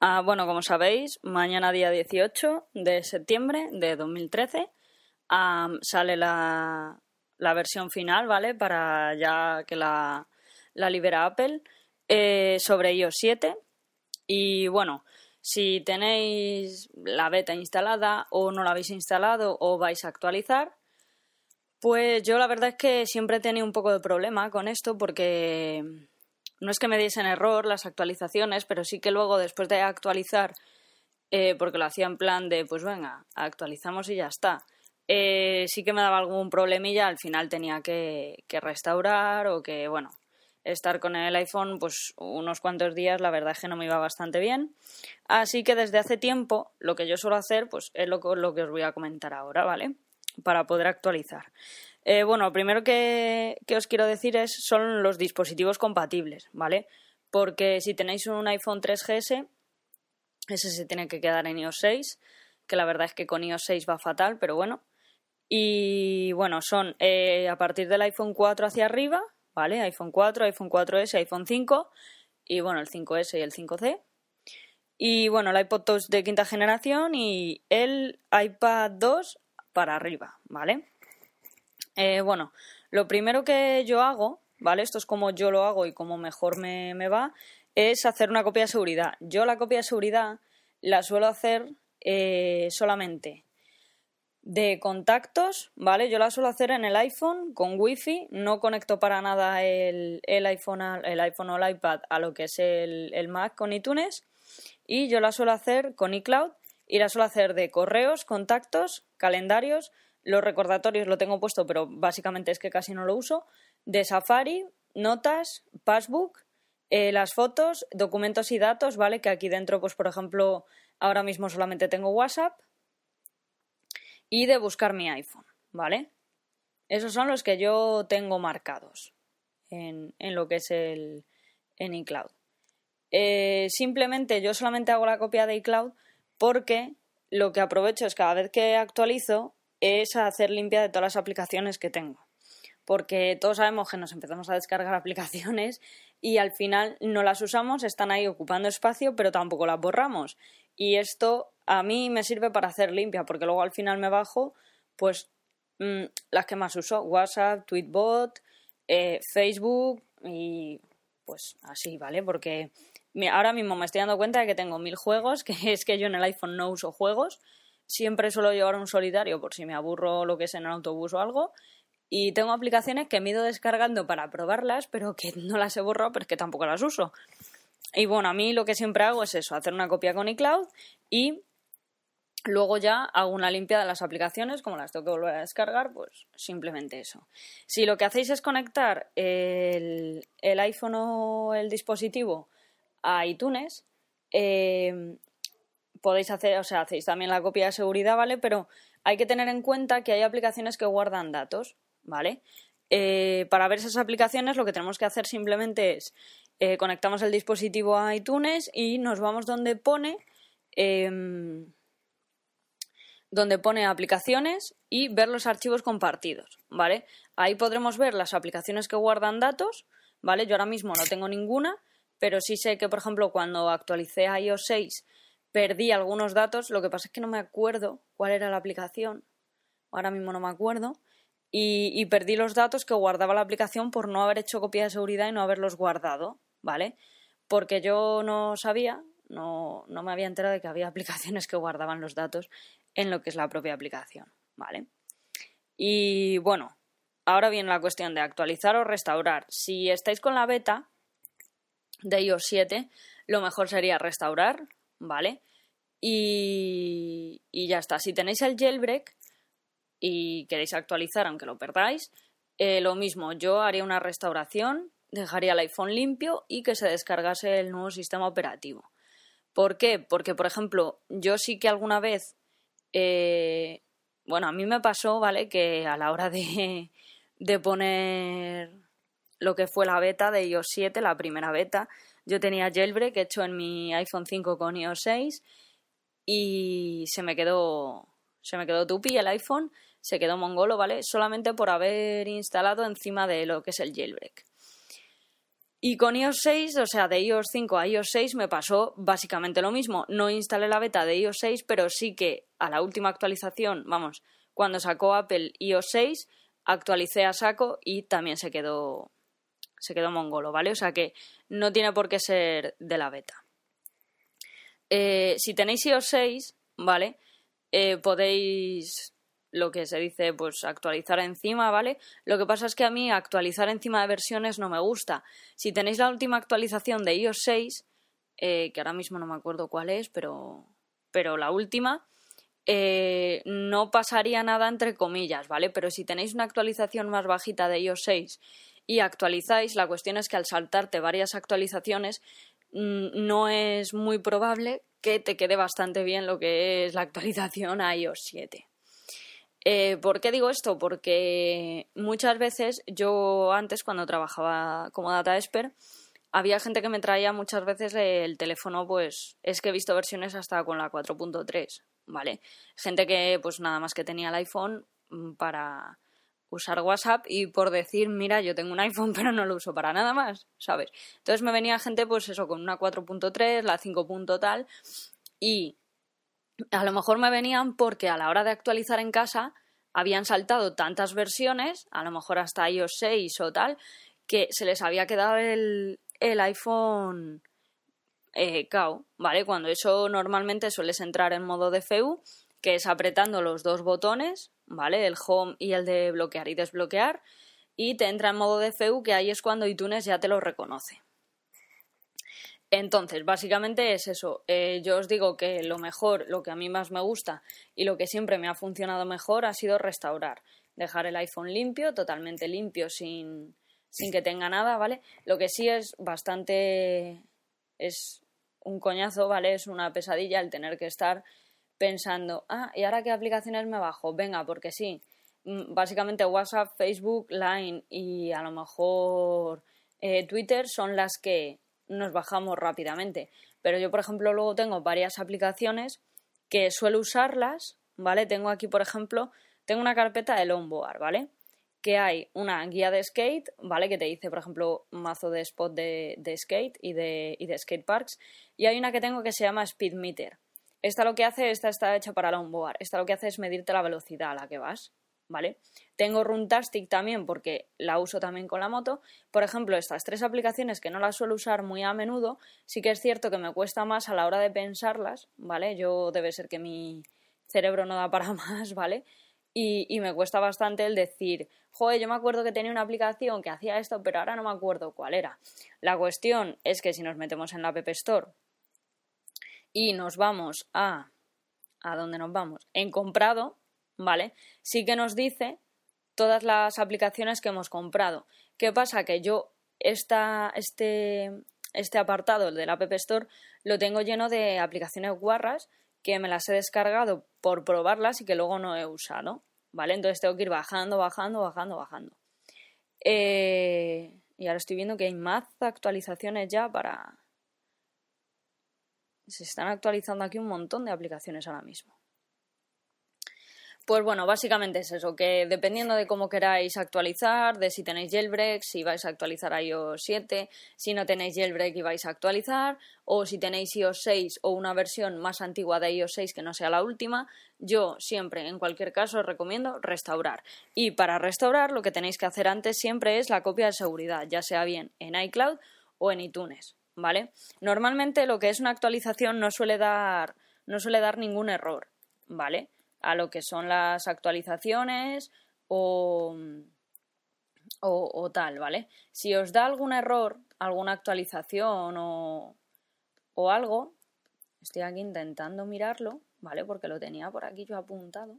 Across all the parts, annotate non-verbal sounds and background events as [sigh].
Ah, bueno, como sabéis, mañana día 18 de septiembre de 2013 ah, sale la, versión final, ¿vale? Para ya que la, la libera Apple eh, sobre iOS 7. Y bueno, si tenéis la beta instalada o no la habéis instalado o vais a actualizar, pues yo la verdad es que siempre he tenido un poco de problema con esto porque no es que me diesen error las actualizaciones, pero sí que luego después de actualizar, eh, porque lo hacía en plan de, pues venga, actualizamos y ya está, eh, sí que me daba algún problemilla, al final tenía que, restaurar o que, bueno, estar con el iPhone pues unos cuantos días, la verdad es que no me iba bastante bien. Así que desde hace tiempo lo que yo suelo hacer pues es lo que os voy a comentar ahora, ¿vale? Para poder actualizar. Eh, bueno, primero que, os quiero decir es son los dispositivos compatibles, ¿vale? Porque si tenéis un iPhone 3GS, ese se tiene que quedar en iOS 6, que la verdad es que con iOS 6 va fatal, pero bueno. Y bueno, son eh, a partir del iPhone 4 hacia arriba, ¿vale? iPhone 4, iPhone 4S, iPhone 5 y bueno, el 5S y el 5C. Y bueno, el iPod 2 de quinta generación y el iPad 2 para arriba, ¿vale? Eh, bueno, lo primero que yo hago, ¿vale? Esto es como yo lo hago y como mejor me, va, es hacer una copia de seguridad. Yo la copia de seguridad la suelo hacer eh, solamente de contactos, ¿vale? Yo la suelo hacer en el iPhone con Wi-Fi, no conecto para nada el, iPhone, el iPhone o el iPad a lo que es el, el Mac con iTunes y yo la suelo hacer con iCloud y la suelo hacer de correos, contactos, calendarios, los recordatorios lo tengo puesto, pero básicamente es que casi no lo uso. De Safari, notas, Passbook, eh, las fotos, documentos y datos, ¿vale? Que aquí dentro, pues por ejemplo, ahora mismo solamente tengo WhatsApp. Y de buscar mi iPhone, ¿vale? Esos son los que yo tengo marcados en, lo que es el en iCloud. Eh, simplemente yo solamente hago la copia de iCloud porque lo que aprovecho es cada vez que actualizo es hacer limpia de todas las aplicaciones que tengo. Porque todos sabemos que nos empezamos a descargar [laughs] aplicaciones y al final no las usamos, están ahí ocupando espacio, pero tampoco las borramos. Y esto a mí me sirve para hacer limpia, porque luego al final me bajo, pues mm, las que más uso, WhatsApp, Tweetbot, eh, Facebook y pues así, ¿vale? Porque ahora mismo me estoy dando cuenta de que tengo mil juegos, [laughs] que es que yo en el iPhone no uso juegos, siempre suelo llevar un solitario por si me aburro lo que es en el autobús o algo. Y tengo aplicaciones que me he ido descargando para probarlas, pero que no las he borrado, pero es que tampoco las uso. Y bueno, a mí lo que siempre hago es eso, hacer una copia con iCloud y luego ya hago una limpia de las aplicaciones, como las tengo que volver a descargar, pues simplemente eso. Si lo que hacéis es conectar el, el iPhone o el dispositivo a iTunes, eh, podéis hacer, o sea, hacéis también la copia de seguridad, ¿vale? Pero hay que tener en cuenta que hay aplicaciones que guardan datos, ¿vale? Eh, para ver esas aplicaciones lo que tenemos que hacer simplemente es eh, conectamos el dispositivo a iTunes y nos vamos donde pone em, donde pone aplicaciones y ver los archivos compartidos, ¿vale? Ahí podremos ver las aplicaciones que guardan datos, ¿vale? Yo ahora mismo no tengo ninguna, pero sí sé que, por ejemplo, cuando actualicé iOS 6 perdí algunos datos, lo que pasa es que no me acuerdo cuál era la aplicación, ahora mismo no me acuerdo, y, perdí los datos que guardaba la aplicación por no haber hecho copia de seguridad y no haberlos guardado, ¿vale? Porque yo no sabía, no, no me había enterado de que había [laughs] aplicaciones que guardaban los datos en lo que es la propia aplicación, ¿vale? Y bueno, ahora viene la cuestión de actualizar o restaurar. Si estáis con la beta de iOS 7, lo mejor sería restaurar, ¿vale? Y, y ya está. Si tenéis el jailbreak y queréis actualizar, aunque lo perdáis, eh, lo mismo, yo haría una restauración, dejaría el iPhone limpio y que se descargase el nuevo sistema operativo. ¿Por qué? Porque, por ejemplo, yo sí que alguna vez, eh, bueno, a mí me pasó, ¿vale? Que a la hora de, de poner lo que fue la beta de iOS 7, la primera beta, yo tenía jailbreak hecho en mi iPhone 5 con iOS 6 y se me quedó se me quedó tupi el iPhone, se quedó mongolo, ¿vale? Solamente por haber instalado encima de lo que es el jailbreak. Y con iOS 6, o sea, de iOS 5 a iOS 6 me pasó básicamente lo mismo. No instalé la beta de iOS 6, pero sí que a la última actualización, vamos, cuando sacó Apple iOS 6, actualicé a saco y también se quedó se quedó mongolo, ¿vale? O sea que no tiene por qué ser de la beta. Eh, si tenéis iOS 6, ¿vale? Eh, podéis lo que se dice, pues actualizar encima, ¿vale? Lo que pasa es que a mí actualizar encima de versiones no me gusta. Si tenéis la última actualización de iOS 6, eh, que ahora mismo no me acuerdo cuál es, pero, pero la última, no pasaría nada entre comillas, ¿vale? Pero si tenéis una actualización más bajita de iOS 6 y actualizáis, la cuestión es que al saltarte varias actualizaciones mm, no es muy probable que te quede bastante bien lo que es la actualización a iOS 7. Eh, ¿Por qué digo esto? Porque muchas veces yo antes cuando trabajaba como data expert había gente que me traía muchas veces el teléfono, pues es que he visto versiones hasta con la 4.3, ¿vale? Gente que pues nada más que tenía el iPhone mm, para usar WhatsApp y por decir, mira, yo tengo un iPhone [laughs] pero no lo uso para nada más, ¿sabes? Entonces me venía gente pues eso con una 4.3, la 5. tal y a lo mejor me venían porque a la hora de actualizar en casa habían saltado tantas versiones, a lo mejor hasta iOS 6 o tal, que se les había quedado el, el iPhone eh, ¿vale? Cuando eso normalmente sueles entrar en modo DFU, que es apretando los dos botones, ¿vale? El home y el de bloquear y desbloquear, y te entra en modo DFU, que ahí es cuando iTunes ya te lo reconoce. Entonces, básicamente es eso. Eh, yo os digo que lo mejor, lo que a mí más me gusta y lo que siempre me ha funcionado mejor ha sido restaurar. Dejar el iPhone limpio, totalmente limpio, sin, sin que tenga nada, ¿vale? Lo que sí es bastante. es un coñazo, ¿vale? Es una pesadilla el tener que estar pensando, ah, ¿y ahora qué aplicaciones me bajo? Venga, porque sí. Mm, básicamente WhatsApp, Facebook, Line y a lo mejor eh, Twitter son las que nos bajamos rápidamente. Pero yo, por ejemplo, luego tengo varias aplicaciones que suelo usarlas, ¿vale? Tengo aquí, por ejemplo, tengo una carpeta de longboard, ¿vale? Que hay una guía de skate, ¿vale? Que te dice, por ejemplo, mazo de spot de, skate y de, y de skate parks. Y hay una que tengo que se llama Speed Meter. Esta lo que hace, esta está hecha para longboard. Esta lo que hace es medirte la velocidad a la que vas, ¿vale? Tengo Runtastic también porque la uso también con la moto. Por ejemplo, estas tres aplicaciones que no las suelo usar muy a menudo, sí que es cierto que me cuesta más a la hora de pensarlas, ¿vale? Yo debe ser que mi cerebro no da para [laughs] más, ¿vale? Y, y, me cuesta bastante el decir, joder, yo me acuerdo que tenía una aplicación que hacía esto, pero ahora no me acuerdo cuál era. La cuestión es que si nos metemos en la App Store y nos vamos a... ¿A dónde nos vamos? En comprado, ¿vale? Sí que nos dice todas las aplicaciones que hemos comprado. ¿Qué pasa? Que yo esta, este, este apartado, el del App Store, lo tengo lleno de aplicaciones guarras que me las he descargado por probarlas y que luego no he usado. ¿Vale? Entonces tengo que ir bajando, bajando, bajando, bajando. Eh, y ahora estoy viendo que hay más actualizaciones ya para. Se están actualizando aquí un montón de aplicaciones ahora mismo. Pues bueno, básicamente es eso, que dependiendo de cómo queráis actualizar, de si tenéis jailbreak, si vais a actualizar a iOS 7, si no tenéis jailbreak y vais a actualizar, o si tenéis iOS 6 o una versión más antigua de iOS 6 que no sea la última, yo siempre, en cualquier caso, os recomiendo restaurar. Y para restaurar, lo que tenéis que hacer antes siempre es la copia de seguridad, ya sea bien en iCloud o en iTunes, ¿vale? Normalmente lo que es una actualización no suele dar, no suele dar ningún error, ¿vale? a lo que son las actualizaciones o, o, tal, ¿vale? Si os da algún error, alguna actualización o, o algo, Estoy aquí intentando mirarlo, ¿vale? Porque lo tenía por aquí yo apuntado.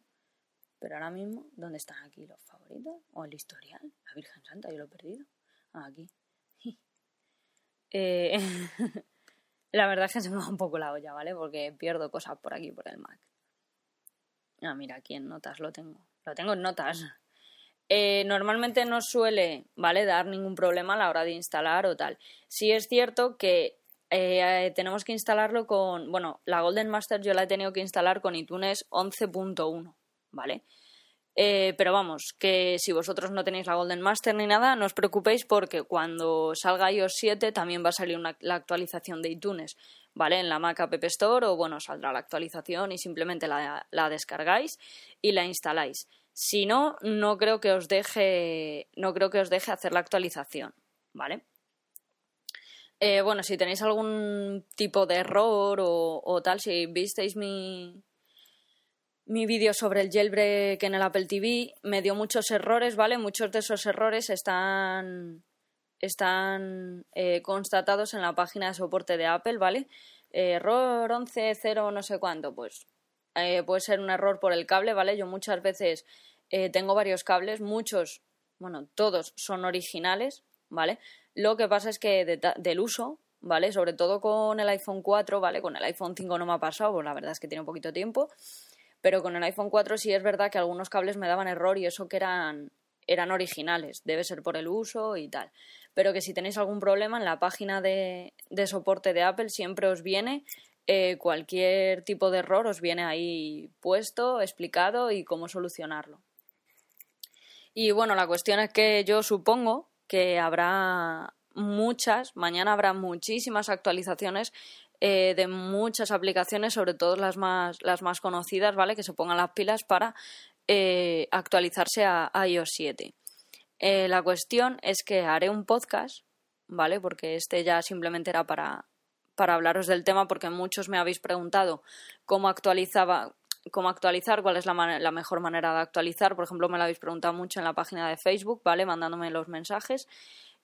Pero ahora mismo, ¿dónde están aquí los favoritos? ¿O el historial? La Virgen Santa, yo lo he perdido. Ah, aquí. Eh, [laughs] la verdad es que se me va un poco la olla, ¿vale? Porque pierdo cosas por aquí, por el Mac. Ah, mira, aquí en notas lo tengo. Lo tengo en notas. Eh, normalmente no suele, ¿vale? Dar ningún problema a la hora de instalar o tal. Sí es cierto que eh, tenemos que instalarlo con, bueno, la Golden Master yo la he tenido que instalar con iTunes 11.1, ¿vale? Eh, pero vamos, que si vosotros no tenéis la Golden Master ni nada, no os preocupéis porque cuando salga iOS 7 también va a salir la actualización de iTunes, ¿vale? En la Mac App Store o bueno, saldrá la actualización y simplemente la, la descargáis y la instaláis. Si no, no creo que os deje, no creo que os deje hacer la actualización, ¿vale? Eh, bueno, si tenéis algún tipo de error o, tal, si visteis mi, mi vídeo sobre el jailbreak en el Apple TV, me dio muchos errores, ¿vale? Muchos de esos errores están, están eh, constatados en la página de soporte de Apple, ¿vale? error 11.0 no sé cuánto, pues eh, puede ser un error por el cable, ¿vale? Yo muchas veces tengo varios cables, muchos, bueno, todos son originales, ¿vale? Lo que pasa es que del uso, ¿vale? Sobre todo con el iPhone 4, ¿vale? Con el iPhone 5 no me ha pasado, pues la verdad es que tiene un poquito tiempo. Pero con el iPhone 4 sí es verdad que algunos cables me daban error y eso que eran, eran originales. Debe ser por el uso y tal. Pero que si tenéis algún problema en la página de, soporte de Apple siempre os viene eh, cualquier tipo de error, os viene ahí puesto, explicado y cómo solucionarlo. Y bueno, la cuestión es que yo supongo que habrá muchas, mañana habrá muchísimas actualizaciones eh, de muchas aplicaciones, sobre todo las más, las más conocidas, ¿vale? Que se pongan las pilas para eh, actualizarse a, iOS 7. Eh, la cuestión es que haré un podcast, ¿vale? Porque este ya simplemente era para, para hablaros del tema, porque muchos me habéis preguntado cómo actualizaba, cómo actualizar, cuál es la, la, mejor manera de actualizar. Por ejemplo, me lo habéis preguntado mucho en la página de Facebook, ¿vale? Mandándome los mensajes.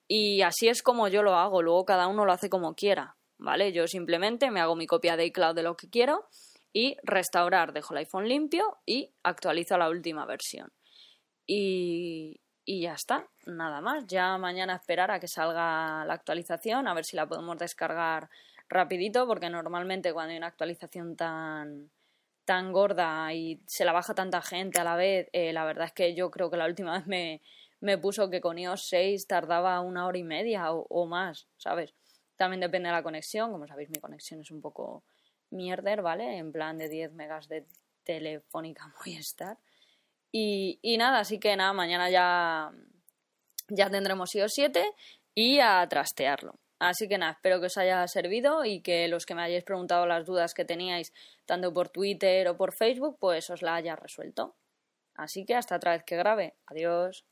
Y así es como yo lo hago. Luego cada uno lo hace como quiera, ¿vale? Yo simplemente me hago mi copia de iCloud de lo que quiero y restaurar, dejo el iPhone limpio y actualizo la última versión. Y, y ya está, nada más. Ya mañana esperar a que salga la actualización, a ver si la podemos descargar rapidito, porque normalmente cuando hay una actualización tan tan gorda y se la baja tanta gente a la vez, eh, la verdad es que yo creo que la última [laughs] vez me, me puso que con iOS 6 tardaba una hora y media o, más, ¿sabes? También depende de la conexión, como sabéis mi conexión es un poco mierder, ¿vale? En plan de 10 megas de telefónica [laughs] estar Y, y nada, así que nada, mañana ya, ya tendremos iOS 7 y a trastearlo. Así que nada, espero que os haya servido y que los que me hayáis preguntado las dudas que teníais, tanto por Twitter o por Facebook, pues os la haya resuelto. Así que hasta otra vez que grabe. Adiós.